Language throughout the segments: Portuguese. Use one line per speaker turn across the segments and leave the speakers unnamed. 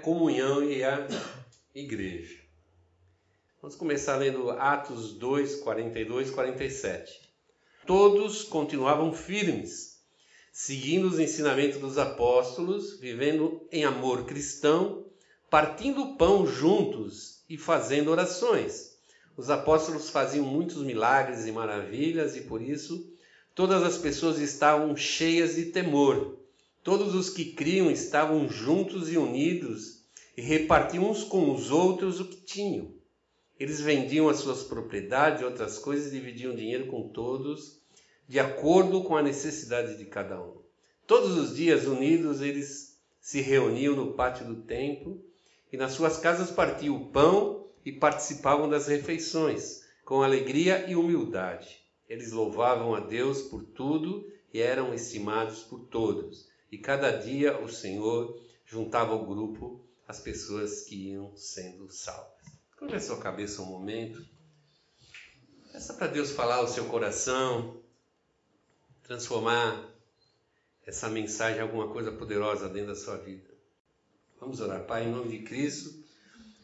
comunhão e a igreja. Vamos começar lendo Atos 2, 42 47. Todos continuavam firmes, seguindo os ensinamentos dos apóstolos, vivendo em amor cristão, partindo o pão juntos e fazendo orações. Os apóstolos faziam muitos milagres e maravilhas e por isso todas as pessoas estavam cheias de temor. Todos os que criam estavam juntos e unidos e repartiam uns com os outros o que tinham. Eles vendiam as suas propriedades e outras coisas e dividiam dinheiro com todos, de acordo com a necessidade de cada um. Todos os dias, unidos, eles se reuniam no pátio do templo e nas suas casas partiam o pão e participavam das refeições, com alegria e humildade. Eles louvavam a Deus por tudo e eram estimados por todos. E cada dia o Senhor juntava ao grupo as pessoas que iam sendo salvas. Curva a sua cabeça um momento. Peça para Deus falar ao seu coração, transformar essa mensagem em alguma coisa poderosa dentro da sua vida. Vamos orar, Pai, em nome de Cristo.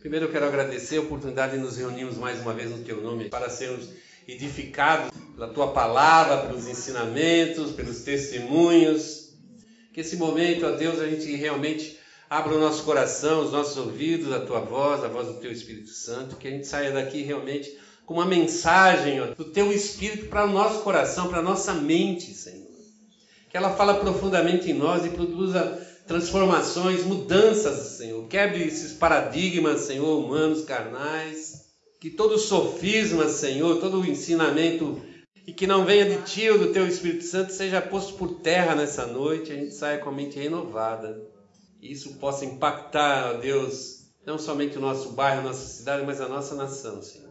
Primeiro eu quero agradecer a oportunidade de nos reunirmos mais uma vez no Teu nome para sermos edificados pela Tua palavra, pelos ensinamentos, pelos testemunhos. Que esse momento, ó Deus, a gente realmente abra o nosso coração, os nossos ouvidos, a Tua voz, a voz do Teu Espírito Santo, que a gente saia daqui realmente com uma mensagem ó, do Teu Espírito para o nosso coração, para a nossa mente, Senhor. Que ela fala profundamente em nós e produza transformações, mudanças, Senhor. Quebre esses paradigmas, Senhor, humanos, carnais. Que todo sofisma, Senhor, todo ensinamento e que não venha de ti ou do teu Espírito Santo seja posto por terra nessa noite, a gente saia com a mente renovada. E isso possa impactar, ó Deus, não somente o nosso bairro, a nossa cidade, mas a nossa nação, Senhor.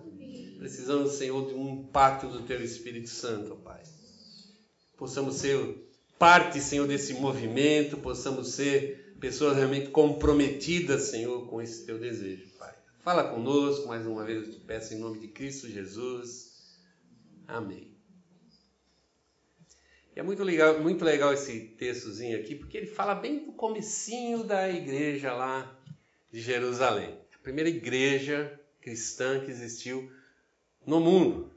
Precisamos, Senhor, de um impacto do teu Espírito Santo, ó Pai. Possamos ser parte, Senhor, desse movimento, possamos ser pessoas realmente comprometidas, Senhor, com esse teu desejo, Pai. Fala conosco, mais uma vez eu te peço em nome de Cristo Jesus. Amém. E é muito legal, muito legal esse textozinho aqui, porque ele fala bem do comecinho da igreja lá de Jerusalém. A primeira igreja cristã que existiu no mundo.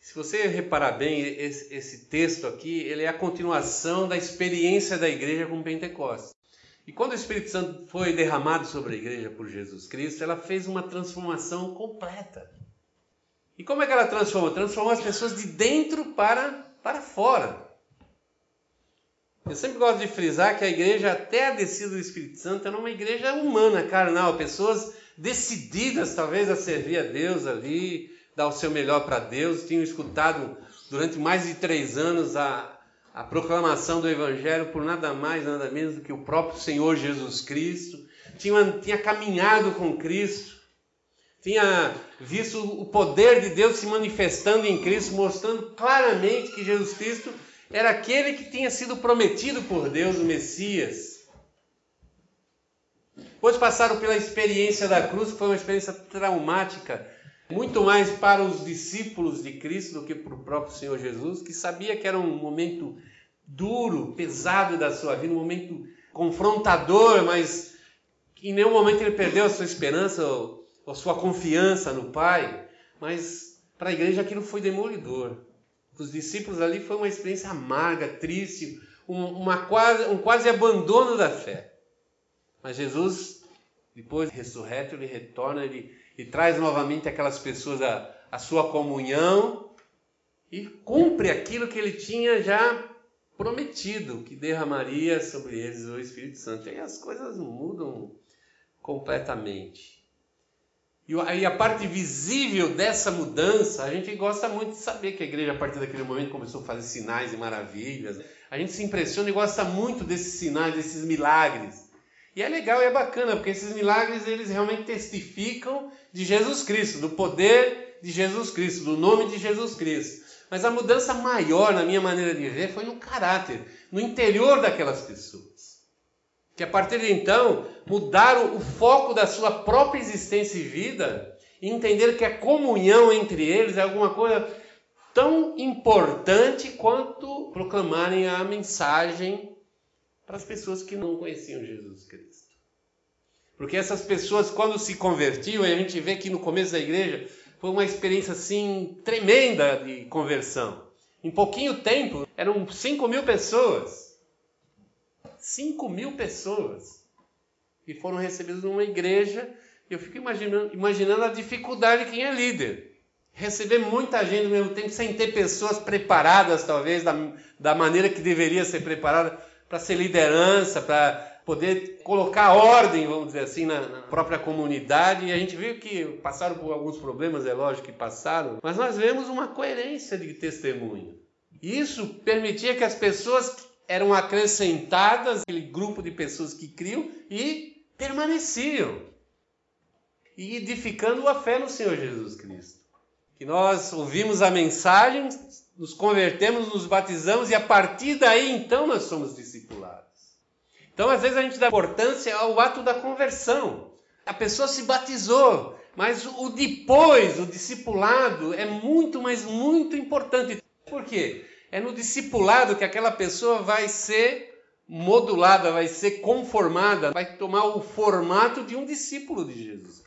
Se você reparar bem, esse, esse, texto aqui, ele é a continuação da experiência da igreja com Pentecostes. E quando o Espírito Santo foi derramado sobre a igreja por Jesus Cristo, ela fez uma transformação completa. E como é que ela transforma? Transformou as pessoas de dentro para, para fora. Eu sempre gosto de frisar que a igreja, até a descida do Espírito Santo, era uma igreja humana, carnal, pessoas decididas talvez a servir a Deus ali, dar o seu melhor para Deus, tinham escutado durante mais de três anos a, a proclamação do Evangelho por nada mais, nada menos do que o próprio Senhor Jesus Cristo, tinha, tinha caminhado com Cristo, tinha visto o poder de Deus se manifestando em Cristo, mostrando claramente que Jesus Cristo era aquele que tinha sido prometido por Deus, o Messias. Depois passaram pela experiência da cruz, que foi uma experiência traumática, muito mais para os discípulos de Cristo do que para o próprio Senhor Jesus, que sabia que era um momento duro, pesado da sua vida, um momento confrontador, mas em nenhum momento ele perdeu a sua esperança a sua confiança no Pai. Mas para a igreja aquilo foi demolidor. Os discípulos ali foi uma experiência amarga, triste, um, uma quase, um quase abandono da fé. Mas Jesus, depois ressurreto, ele retorna, ele e traz novamente aquelas pessoas a, sua comunhão e cumpre aquilo que ele tinha já prometido, que derramaria sobre eles o Espírito Santo. E as coisas mudam completamente. E a parte visível dessa mudança, a gente gosta muito de saber que a igreja, a partir daquele momento, começou a fazer sinais e maravilhas. A gente se impressiona e gosta muito desses sinais, desses milagres. E é legal e é bacana, porque esses milagres eles realmente testificam de Jesus Cristo, do poder de Jesus Cristo, do nome de Jesus Cristo. Mas a mudança maior, na minha maneira de ver, foi no caráter, no interior daquelas pessoas. Que a partir de então mudaram o foco da sua própria existência e vida e entenderam que a comunhão entre eles é alguma coisa tão importante quanto proclamarem a mensagem para as pessoas que não conheciam Jesus Cristo. Porque essas pessoas, quando se convertiam, e a gente vê que no começo da igreja foi uma experiência assim tremenda de conversão. Em pouquinho tempo, eram 5 mil pessoas. 5 mil pessoas que foram recebidas numa igreja. Eu fico imaginando, imaginando a dificuldade de quem é líder. Receber muita gente ao mesmo tempo, sem ter pessoas preparadas, talvez, da, da maneira que deveria ser preparada para ser liderança, para poder colocar ordem, vamos dizer assim, na, na, própria comunidade. E a gente viu que passaram por alguns problemas, é lógico que passaram, mas nós vemos uma coerência de testemunho. Isso permitia que as pessoas eram acrescentadas, aquele grupo de pessoas que criam e permaneciam. E edificando a fé no Senhor Jesus Cristo. Que nós ouvimos a mensagem, nos convertemos, nos batizamos e a partir daí então nós somos discipulados. Então, às vezes, a gente dá importância ao ato da conversão. A pessoa se batizou, mas o depois, o discipulado, é muito, mas muito importante. Por quê? É no discipulado que aquela pessoa vai ser modulada, vai ser conformada, vai tomar o formato de um discípulo de Jesus.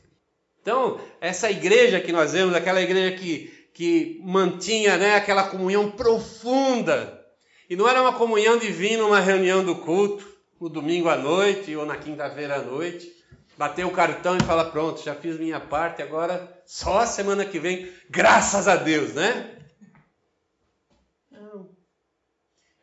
Então, essa igreja que nós vemos, aquela igreja que, que mantinha né, aquela comunhão profunda, e não era uma comunhão divina, uma reunião do culto, no domingo à noite ou na quinta-feira à noite, bater o cartão e falar: pronto, já fiz minha parte, agora só a semana que vem, graças a Deus, né? Não.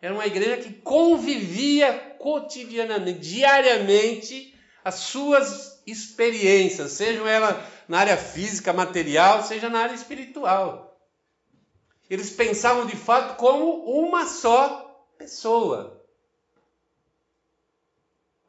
Era uma igreja que convivia cotidianamente, diariamente, as suas experiências, sejam elas na área física, material, seja na área espiritual. Eles pensavam de fato como uma só pessoa.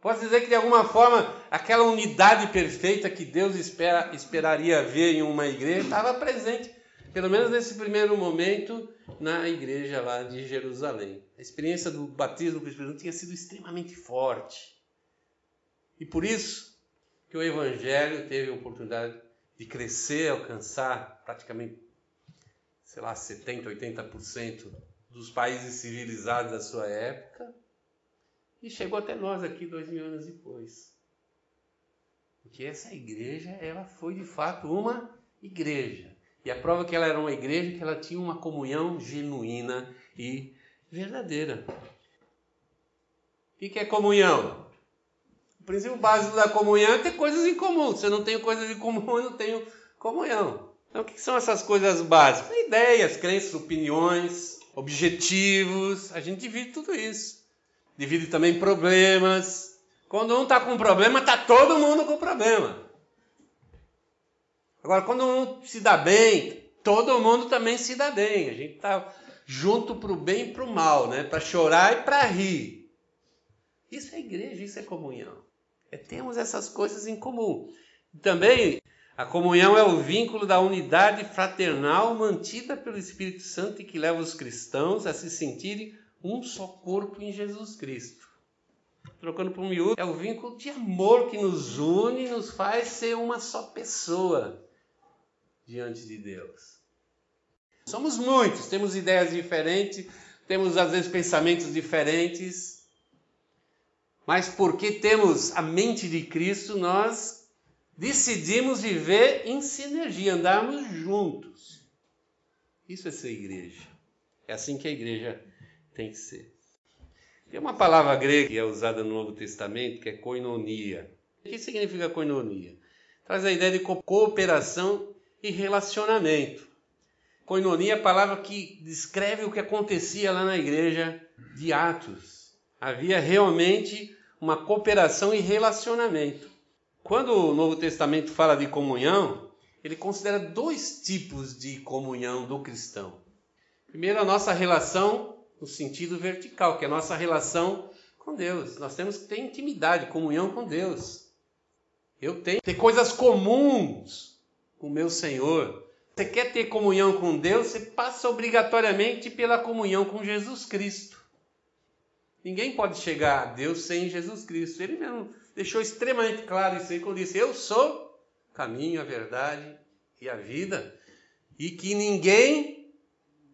Posso dizer que de alguma forma aquela unidade perfeita que Deus espera, esperaria ver em uma igreja estava presente, pelo menos nesse primeiro momento, na igreja lá de Jerusalém. A experiência do batismo do Espírito Santo tinha sido extremamente forte. E por isso que o Evangelho teve a oportunidade de crescer, alcançar praticamente, sei lá, 70%, 80% dos países civilizados da sua época e chegou até nós aqui dois mil anos depois. Porque essa igreja, ela foi de fato uma igreja. E a prova que ela era uma igreja é que ela tinha uma comunhão genuína e verdadeira. O que é comunhão? O princípio básico da comunhão é ter coisas em comum. Se eu não tenho coisas em comum, eu não tenho comunhão. Então, o que são essas coisas básicas? Ideias, crenças, opiniões, objetivos. A gente divide tudo isso divide também problemas. Quando um está com problema, está todo mundo com problema. Agora, quando um se dá bem, todo mundo também se dá bem. A gente está junto para o bem e para o mal, né? para chorar e para rir. Isso é igreja, isso é comunhão. É, temos essas coisas em comum. Também a comunhão é o vínculo da unidade fraternal mantida pelo Espírito Santo e que leva os cristãos a se sentirem um só corpo em Jesus Cristo. Trocando por miúdo, é o vínculo de amor que nos une e nos faz ser uma só pessoa diante de Deus. Somos muitos, temos ideias diferentes, temos às vezes pensamentos diferentes, mas porque temos a mente de Cristo, nós decidimos viver em sinergia, andarmos juntos. Isso é ser igreja. É assim que a igreja tem que ser. Tem uma palavra grega que é usada no Novo Testamento que é koinonia. O que significa koinonia? Traz a ideia de cooperação e relacionamento. Koinonia é a palavra que descreve o que acontecia lá na igreja de Atos. Havia realmente uma cooperação e relacionamento. Quando o Novo Testamento fala de comunhão, ele considera dois tipos de comunhão do cristão. Primeiro, a nossa relação no sentido vertical, que é a nossa relação com Deus. Nós temos que ter intimidade, comunhão com Deus. Eu tenho que ter coisas comuns com meu Senhor. Você quer ter comunhão com Deus, você passa obrigatoriamente pela comunhão com Jesus Cristo. Ninguém pode chegar a Deus sem Jesus Cristo. Ele mesmo deixou extremamente claro isso aí quando disse: Eu sou o caminho, a verdade e a vida, e que ninguém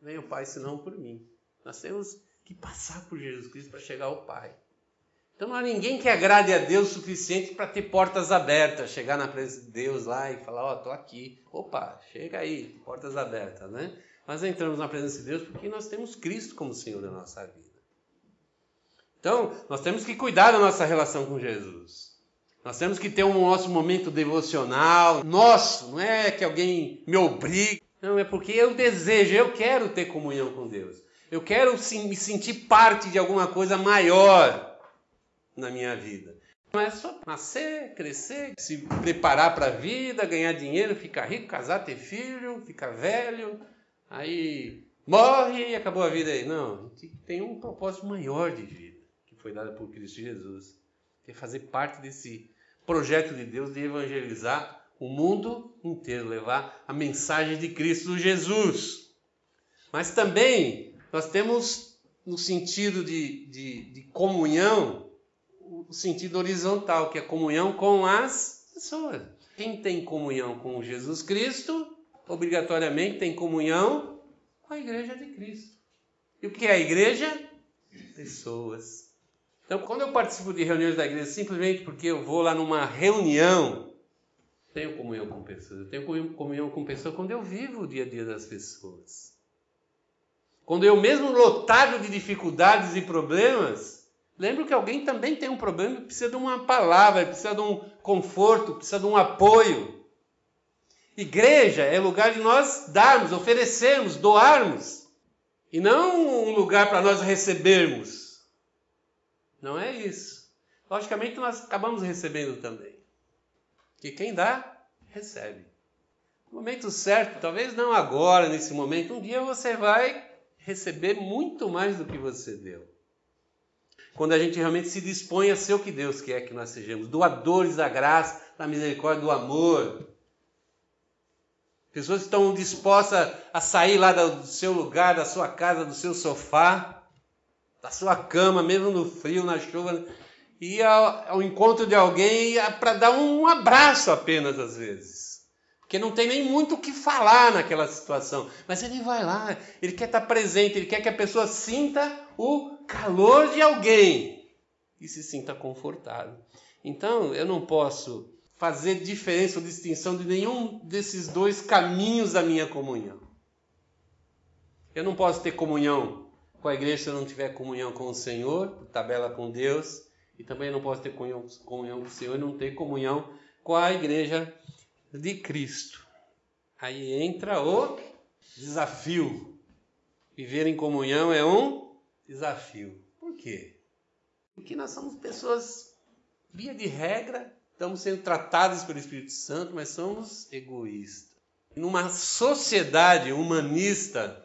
vem ao Pai senão por mim. Nós temos que passar por Jesus Cristo para chegar ao Pai. Então não há ninguém que agrade a Deus o suficiente para ter portas abertas, chegar na presença de Deus lá e falar, ó, oh, tô aqui. Opa, chega aí, portas abertas, né? Nós entramos na presença de Deus porque nós temos Cristo como Senhor da nossa vida. Então, nós temos que cuidar da nossa relação com Jesus. Nós temos que ter um nosso momento devocional, nosso, não é que alguém me obrigue. Não, é porque eu desejo, eu quero ter comunhão com Deus. Eu quero me sentir parte de alguma coisa maior na minha vida. Não é só nascer, crescer, se preparar para a vida, ganhar dinheiro, ficar rico, casar, ter filho, ficar velho, aí morre e acabou a vida aí. Não, tem um propósito maior de vida que foi dado por Cristo Jesus. Que é fazer parte desse projeto de Deus de evangelizar o mundo inteiro, levar a mensagem de Cristo Jesus. Mas também nós temos, no sentido de, de, de comunhão, sentido horizontal, que é comunhão com as pessoas. Quem tem comunhão com Jesus Cristo, obrigatoriamente tem comunhão com a igreja de Cristo. E o que é a igreja? Pessoas. Então, quando eu participo de reuniões da igreja, simplesmente porque eu vou lá numa reunião, tenho comunhão com pessoas. Eu tenho comunhão com pessoas quando eu vivo o dia a dia das pessoas. Quando eu mesmo lotado de dificuldades e problemas, lembro que alguém também tem um problema e precisa de uma palavra, precisa de um conforto, precisa de um apoio. Igreja é lugar de nós darmos, oferecermos, doarmos. E não um lugar para nós recebermos. Não é isso. Logicamente nós acabamos recebendo também. Que quem dá, recebe. No momento certo, talvez não agora, nesse momento, um dia você vai receber muito mais do que você deu. Quando a gente realmente se dispõe a ser o que Deus quer que nós sejamos, doadores da graça, da misericórdia, do amor. Pessoas estão dispostas a sair lá do seu lugar, da sua casa, do seu sofá, da sua cama, mesmo no frio, na chuva, e ao, ao encontro de alguém para dar um abraço apenas às vezes. Porque não tem nem muito o que falar naquela situação. Mas ele vai lá, ele quer estar presente, ele quer que a pessoa sinta o calor de alguém e se sinta confortável. Então, eu não posso fazer diferença ou distinção de nenhum desses dois caminhos da minha comunhão. Eu não posso ter comunhão com a igreja se eu não tiver comunhão com o Senhor, tabela com Deus, e também não posso ter comunhão, comunhão com o Senhor e não ter comunhão com a igreja de Cristo. Aí entra o desafio. Viver em comunhão é um desafio. Por quê? Porque nós somos pessoas, via de regra, estamos sendo tratados pelo Espírito Santo, mas somos egoístas. Numa sociedade humanista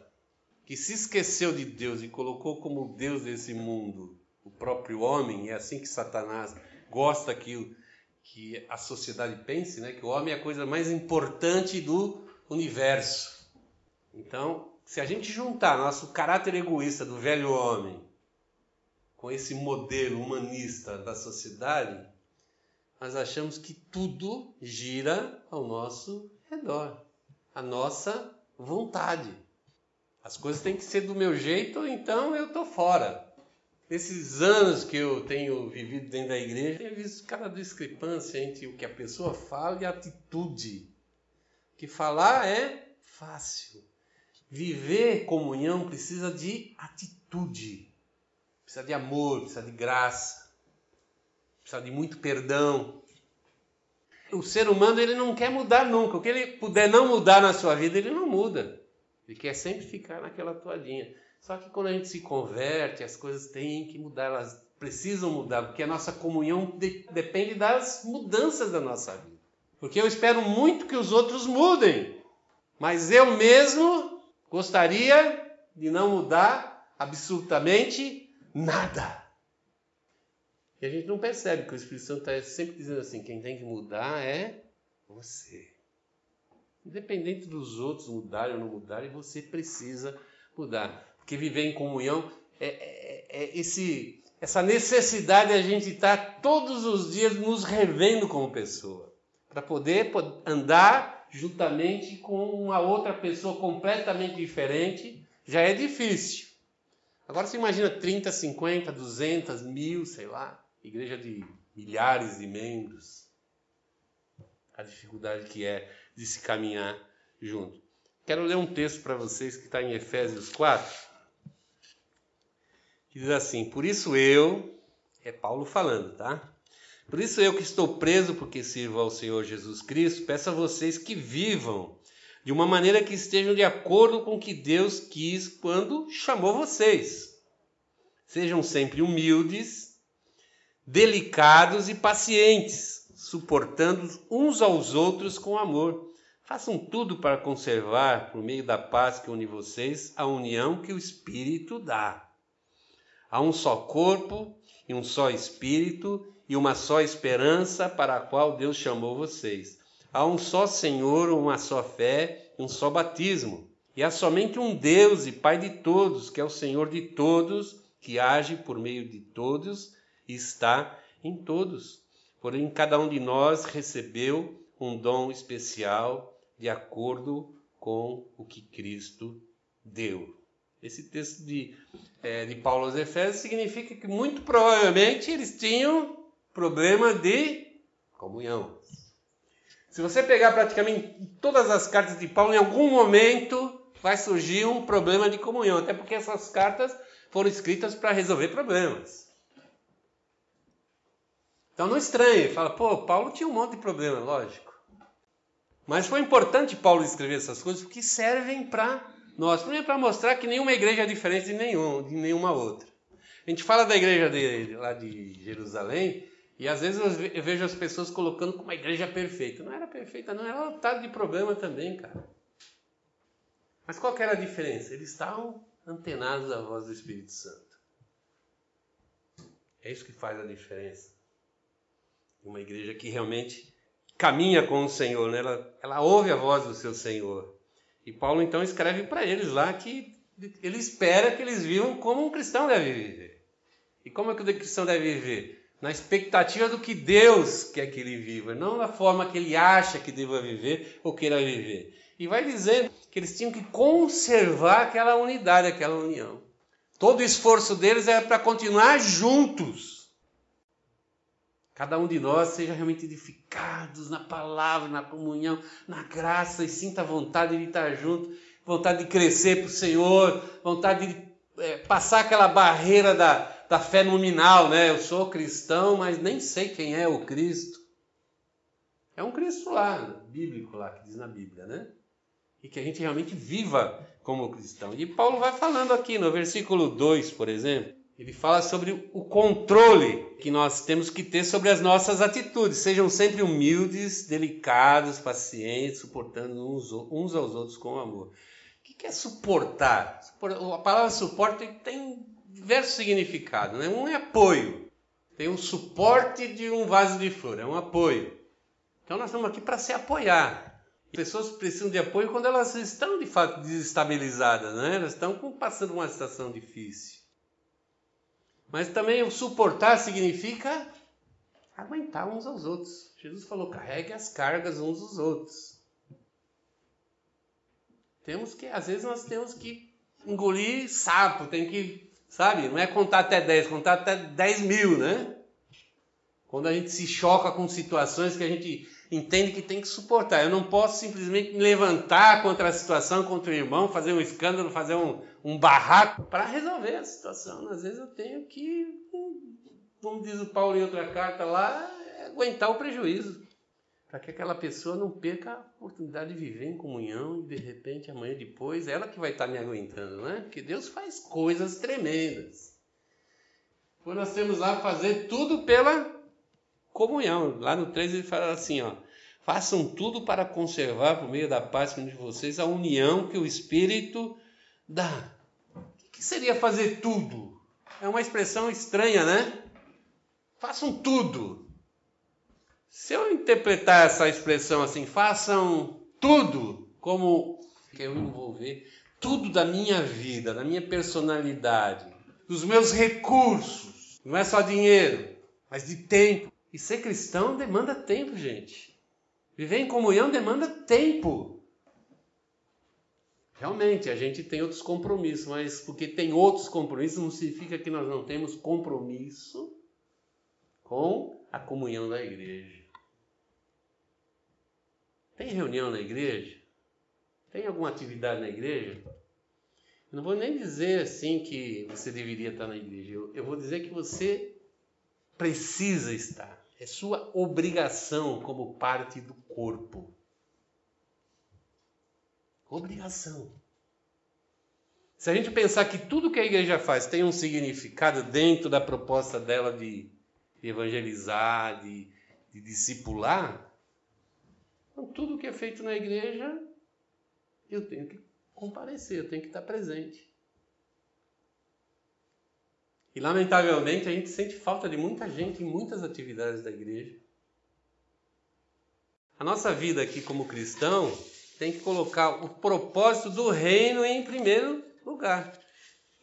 que se esqueceu de Deus e colocou como Deus desse mundo o próprio homem, é assim que Satanás gosta que, que a sociedade pense, né? que o homem é a coisa mais importante do universo. Então, se a gente juntar nosso caráter egoísta do velho homem com esse modelo humanista da sociedade, nós achamos que tudo gira ao nosso redor, a nossa vontade. As coisas têm que ser do meu jeito, então eu estou fora. Nesses anos que eu tenho vivido dentro da igreja, tenho visto cada discrepância entre o que a pessoa fala e a atitude. Que falar é fácil. Viver comunhão precisa de atitude, precisa de amor, precisa de graça, precisa de muito perdão. O ser humano ele não quer mudar nunca. O que ele puder não mudar na sua vida, ele não muda. Ele quer sempre ficar naquela toalhinha. Só que quando a gente se converte, as coisas têm que mudar, elas precisam mudar, porque a nossa comunhão de, depende das mudanças da nossa vida. Porque eu espero muito que os outros mudem, mas eu mesmo gostaria de não mudar absolutamente nada. E a gente não percebe que o Espírito Santo está sempre dizendo assim: quem tem que mudar é você. Independente dos outros mudarem ou não mudarem, você precisa mudar. Porque viver em comunhão é, é, é esse, essa necessidade de a gente estar todos os dias nos revendo como pessoa, para poder andar juntamente com uma outra pessoa completamente diferente, já é difícil. Agora você imagina 30, 50, 200, mil, sei lá. igreja de milhares de membros, a dificuldade que é de se caminhar junto. Quero ler um texto para vocês que está em Efésios 4, que diz assim: Por isso eu, é Paulo falando, tá? Por isso eu que estou preso porque sirvo ao Senhor Jesus Cristo, peço a vocês que vivam de uma maneira que estejam de acordo com o que Deus quis quando chamou vocês. Sejam sempre humildes, delicados e pacientes, suportando uns aos outros com amor. Façam tudo para conservar, por meio da paz que une vocês, a união que o Espírito dá. Há um só corpo e um só Espírito e uma só esperança para a qual Deus chamou vocês. Há um só Senhor, uma só fé e um só batismo. E há somente um Deus e Pai de todos, que é o Senhor de todos, que age por meio de todos e está em todos. Porém, cada um de nós recebeu um dom especial de acordo com o que Cristo deu. Esse texto de, é, de Paulo aos Efésios significa que muito provavelmente eles tinham problema de comunhão. Se você pegar praticamente todas as cartas de Paulo, em algum momento vai surgir um problema de comunhão, até porque essas cartas foram escritas para resolver problemas. Então não estranhe, fala, pô, Paulo tinha um monte de problema, lógico. Mas foi importante Paulo escrever essas coisas porque servem para nós. Primeiro para mostrar que nenhuma igreja é diferente de, nenhum, de nenhuma outra. A gente fala da igreja de, lá de Jerusalém, e às vezes eu vejo as pessoas colocando como uma igreja perfeita. Não era perfeita, não, era lotado de problema também, cara. Mas qual era a diferença? Eles estavam antenados à voz do Espírito Santo. É isso que faz a diferença. Uma igreja que realmente caminha com o Senhor, né? ela, ela ouve a voz do seu Senhor. E Paulo então escreve para eles lá que ele espera que eles vivam como um cristão deve viver. E como é que o cristão deve viver? na expectativa do que Deus quer que ele viva, não na forma que ele acha que deva viver ou queira viver. E vai dizendo que eles tinham que conservar aquela unidade, aquela união. Todo o esforço deles era para continuar juntos. Cada um de nós seja realmente edificados na palavra, na comunhão, na graça e sinta vontade de estar junto, vontade de crescer para o Senhor, vontade de é, passar aquela barreira da, da fé nominal, né? Eu sou cristão, mas nem sei quem é o Cristo. É um Cristo lá, bíblico lá, que diz na Bíblia, né? E que a gente realmente viva como cristão. E Paulo vai falando aqui no versículo 2, por exemplo, ele fala sobre o controle que nós temos que ter sobre as nossas atitudes. Sejam sempre humildes, delicados, pacientes, suportando uns, aos outros com amor. O que é suportar? A palavra suporte tem diversos significados. Né? Um é apoio. Tem um suporte de um vaso de flor, é um apoio. Então nós estamos aqui para se apoiar. Pessoas precisam de apoio quando elas estão de fato desestabilizadas, né? elas estão passando uma situação difícil. Mas também o suportar significa aguentar uns aos outros. Jesus falou: carregue as cargas uns dos outros. Temos que, às vezes, nós temos que engolir sapo, tem que Sabe? Não é contar até 10, contar até 10 mil, né? Quando a gente se choca com situações que a gente entende que tem que suportar. Eu não posso simplesmente me levantar contra a situação, contra o irmão, fazer um escândalo, fazer um, um barraco para resolver a situação. Às vezes eu tenho que, como diz o Paulo em outra carta lá, aguentar o prejuízo para que aquela pessoa não perca a oportunidade de viver em comunhão e de repente amanhã depois ela que vai estar me aguentando, né? Porque Deus faz coisas tremendas. Pois nós temos lá fazer tudo pela comunhão. Lá no 3 ele fala assim, ó: Façam tudo para conservar por meio da paz de vocês a união que o Espírito dá. O que seria fazer tudo? É uma expressão estranha, né? Façam tudo. Se eu interpretar essa expressão assim, façam tudo como que eu envolver tudo da minha vida, da minha personalidade, dos meus recursos, não é só dinheiro, mas de tempo. E ser cristão demanda tempo, gente. Viver em comunhão demanda tempo. Realmente, a gente tem outros compromissos, mas porque tem outros compromissos não significa que nós não temos compromisso com a comunhão da igreja. Tem reunião na igreja? Tem alguma atividade na igreja? Eu não vou nem dizer assim que você deveria estar na igreja. Eu, eu vou dizer que você precisa estar. É sua obrigação como parte do corpo. Obrigação. Se a gente pensar que tudo que a igreja faz tem um significado dentro da proposta dela de evangelizar, de, de discipular, então tudo que é feito na igreja eu tenho que comparecer, eu tenho que estar presente. E lamentavelmente a gente sente falta de muita gente em muitas atividades da igreja. A nossa vida aqui como cristão tem que colocar o propósito do reino em primeiro lugar.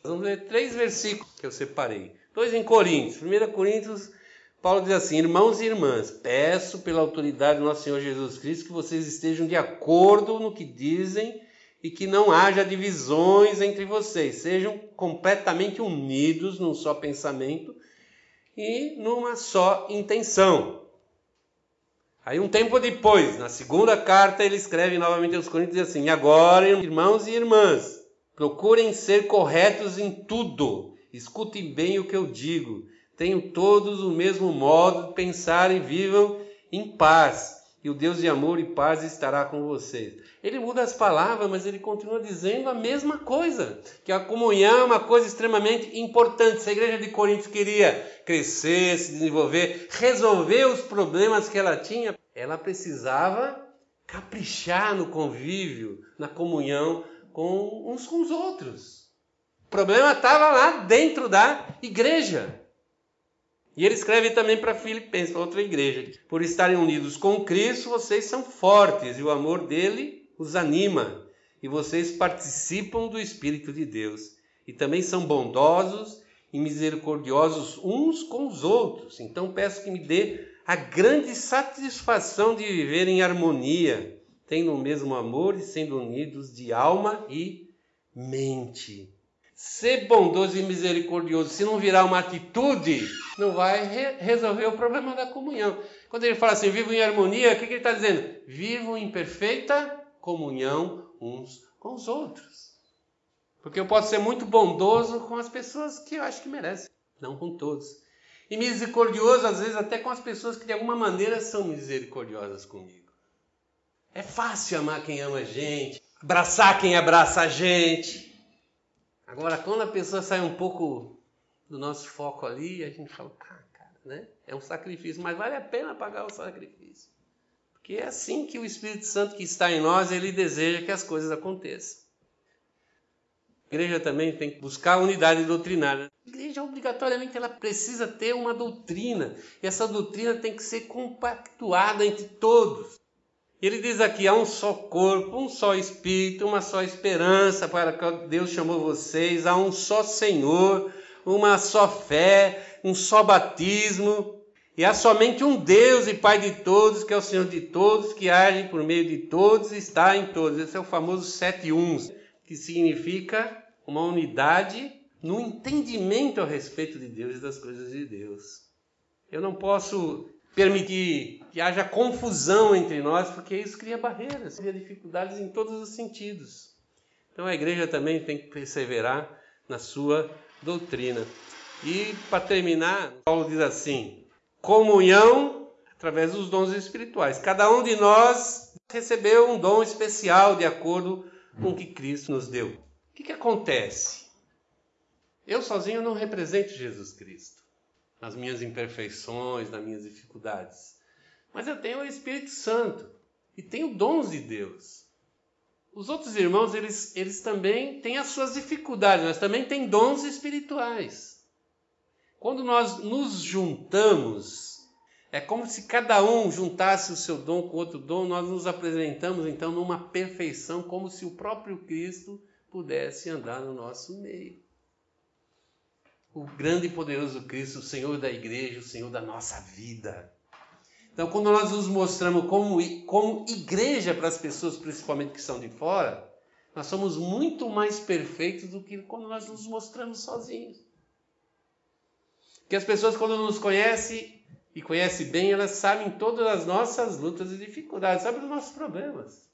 Vamos ler três versículos que eu separei. Dois em Coríntios. 1 Coríntios, Paulo diz assim: Irmãos e irmãs, peço pela autoridade do nosso Senhor Jesus Cristo que vocês estejam de acordo no que dizem e que não haja divisões entre vocês. Sejam completamente unidos num só pensamento e numa só intenção. Aí um tempo depois, na segunda carta, ele escreve novamente aos Coríntios e assim: Agora, irmãos e irmãs, Procurem ser corretos em tudo. Escutem bem o que eu digo. Tenham todos o mesmo modo de pensar e vivam em paz. E o Deus de amor e paz estará com vocês. Ele muda as palavras, mas ele continua dizendo a mesma coisa: que a comunhão é uma coisa extremamente importante. Se a igreja de Coríntios queria crescer, se desenvolver, resolver os problemas que ela tinha, ela precisava caprichar no convívio, na comunhão com uns com os outros. O problema estava lá dentro da igreja. E ele escreve também para Filipenses, para outra igreja: Por estarem unidos com Cristo, vocês são fortes e o amor dele os anima. E vocês participam do Espírito de Deus. E também são bondosos e misericordiosos uns com os outros. Então peço que me dê a grande satisfação de viver em harmonia tendo o mesmo amor e sendo unidos de alma e mente. Ser bondoso e misericordioso, se não virar uma atitude, não vai re resolver o problema da comunhão. Quando ele fala assim, vivo em harmonia, o que, que ele está dizendo? Vivo em perfeita comunhão uns com os outros. Porque eu posso ser muito bondoso com as pessoas que eu acho que merecem, não com todos. E misericordioso, às vezes, até com as pessoas que de alguma maneira são misericordiosas comigo. É fácil amar quem ama a gente, abraçar quem abraça a gente. Agora, quando a pessoa sai um pouco do nosso foco ali, a gente fala, cara, né? É um sacrifício, mas vale a pena pagar o sacrifício. Porque é assim que o Espírito Santo que está em nós, ele deseja que as coisas aconteçam. A igreja também tem que buscar a unidade doutrinária. A igreja, obrigatoriamente, ela precisa ter uma doutrina. E essa doutrina tem que ser compactuada entre todos. Ele diz aqui: há um só corpo, um só espírito, uma só esperança para que Deus chamou vocês, há um só Senhor, uma só fé, um só batismo. E há somente um Deus e Pai de todos, que é o Senhor de todos, que age por meio de todos e está em todos. Esse é o famoso sete uns, que significa uma unidade no entendimento a respeito de Deus e das coisas de Deus. Eu não posso permitir que haja confusão entre nós, porque isso cria barreiras, cria dificuldades em todos os sentidos. Então a igreja também tem que perseverar na sua doutrina. E para terminar, Paulo diz assim: comunhão através dos dons espirituais. Cada um de nós recebeu um dom especial de acordo com o que Cristo nos deu. O que, que acontece? Eu sozinho não represento Jesus Cristo nas minhas imperfeições, nas minhas dificuldades. Mas eu tenho o Espírito Santo e tenho dons de Deus. Os outros irmãos, eles, eles também têm as suas dificuldades, mas também têm dons espirituais. Quando nós nos juntamos, é como se cada um juntasse o seu dom com outro dom, nós nos apresentamos então numa perfeição, como se o próprio Cristo pudesse andar no nosso meio o grande e poderoso Cristo, o Senhor da igreja, o Senhor da nossa vida. Então, quando nós nos mostramos como, como igreja para as pessoas, principalmente que são de fora, nós somos muito mais perfeitos do que quando nós nos mostramos sozinhos. Que as pessoas, quando nos conhecem, e conhece bem, elas sabem todas as nossas lutas e dificuldades, sabem dos nossos problemas.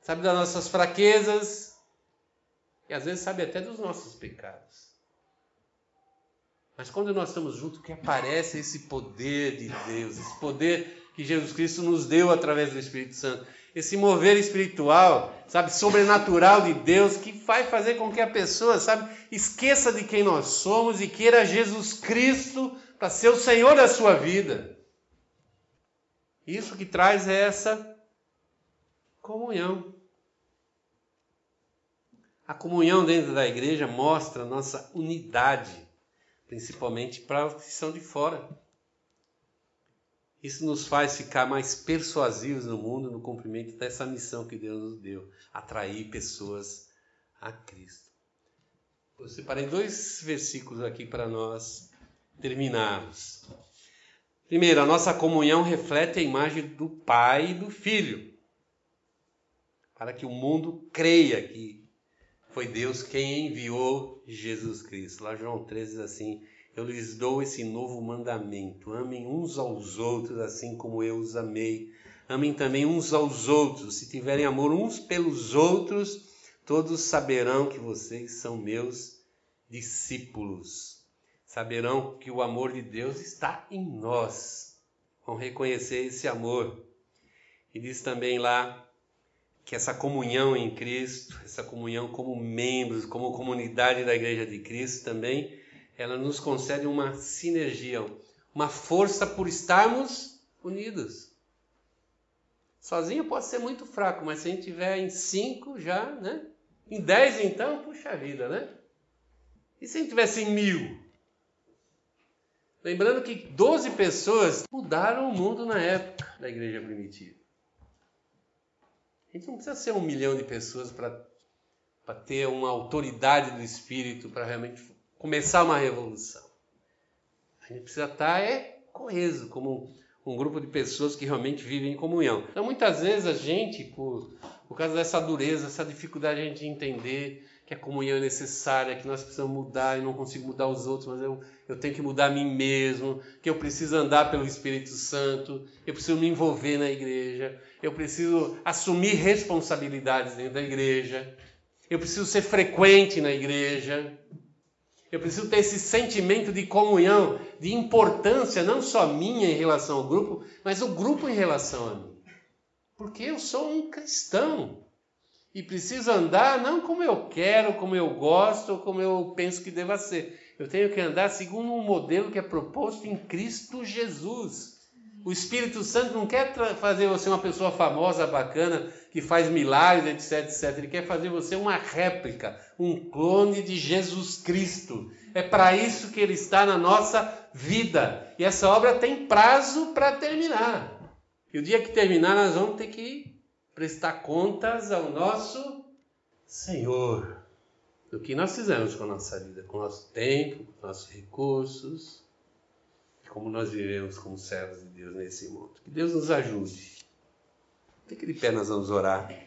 Sabe das nossas fraquezas e às vezes sabe até dos nossos pecados. Mas quando nós estamos juntos, que aparece esse poder de Deus, esse poder que Jesus Cristo nos deu através do Espírito Santo esse mover espiritual, sabe, sobrenatural de Deus, que vai fazer com que a pessoa, sabe, esqueça de quem nós somos e queira Jesus Cristo para ser o Senhor da sua vida. Isso que traz é essa comunhão. A comunhão dentro da igreja mostra nossa unidade, principalmente para os que são de fora. Isso nos faz ficar mais persuasivos no mundo no cumprimento dessa missão que Deus nos deu, atrair pessoas a Cristo. Eu separei dois versículos aqui para nós terminarmos. Primeiro, a nossa comunhão reflete a imagem do Pai e do Filho, para que o mundo creia que foi Deus quem enviou Jesus Cristo. Lá João 13 diz assim: eu lhes dou esse novo mandamento: amem uns aos outros, assim como eu os amei. Amem também uns aos outros. Se tiverem amor uns pelos outros, todos saberão que vocês são meus discípulos. Saberão que o amor de Deus está em nós. Vão reconhecer esse amor. E diz também lá que essa comunhão em Cristo, essa comunhão como membros, como comunidade da Igreja de Cristo também ela nos concede uma sinergia, uma força por estarmos unidos. Sozinho pode ser muito fraco, mas se a gente tiver em cinco já, né? Em dez então, puxa vida, né? E se a gente tivesse em mil? Lembrando que 12 pessoas mudaram o mundo na época da igreja primitiva. A gente não precisa ser um milhão de pessoas para ter uma autoridade do Espírito para realmente começar uma revolução. A gente precisa estar é, coeso, como um grupo de pessoas que realmente vivem em comunhão. Então, muitas vezes a gente, por, por causa dessa dureza, essa dificuldade de entender que a comunhão é necessária, que nós precisamos mudar e não consigo mudar os outros, mas eu, eu tenho que mudar a mim mesmo, que eu preciso andar pelo Espírito Santo, eu preciso me envolver na igreja, eu preciso assumir responsabilidades dentro da igreja, eu preciso ser frequente na igreja. Eu preciso ter esse sentimento de comunhão, de importância, não só minha em relação ao grupo, mas o grupo em relação a mim. Porque eu sou um cristão e preciso andar não como eu quero, como eu gosto, ou como eu penso que deva ser. Eu tenho que andar segundo um modelo que é proposto em Cristo Jesus. O Espírito Santo não quer fazer você uma pessoa famosa, bacana, que faz milagres, etc, etc. Ele quer fazer você uma réplica, um clone de Jesus Cristo. É para isso que ele está na nossa vida. E essa obra tem prazo para terminar. E o dia que terminar, nós vamos ter que prestar contas ao nosso Senhor do que nós fizemos com a nossa vida, com o nosso tempo, com nossos recursos como nós vivemos como servos de Deus nesse mundo. Que Deus nos ajude. Fique de pé, nós vamos orar.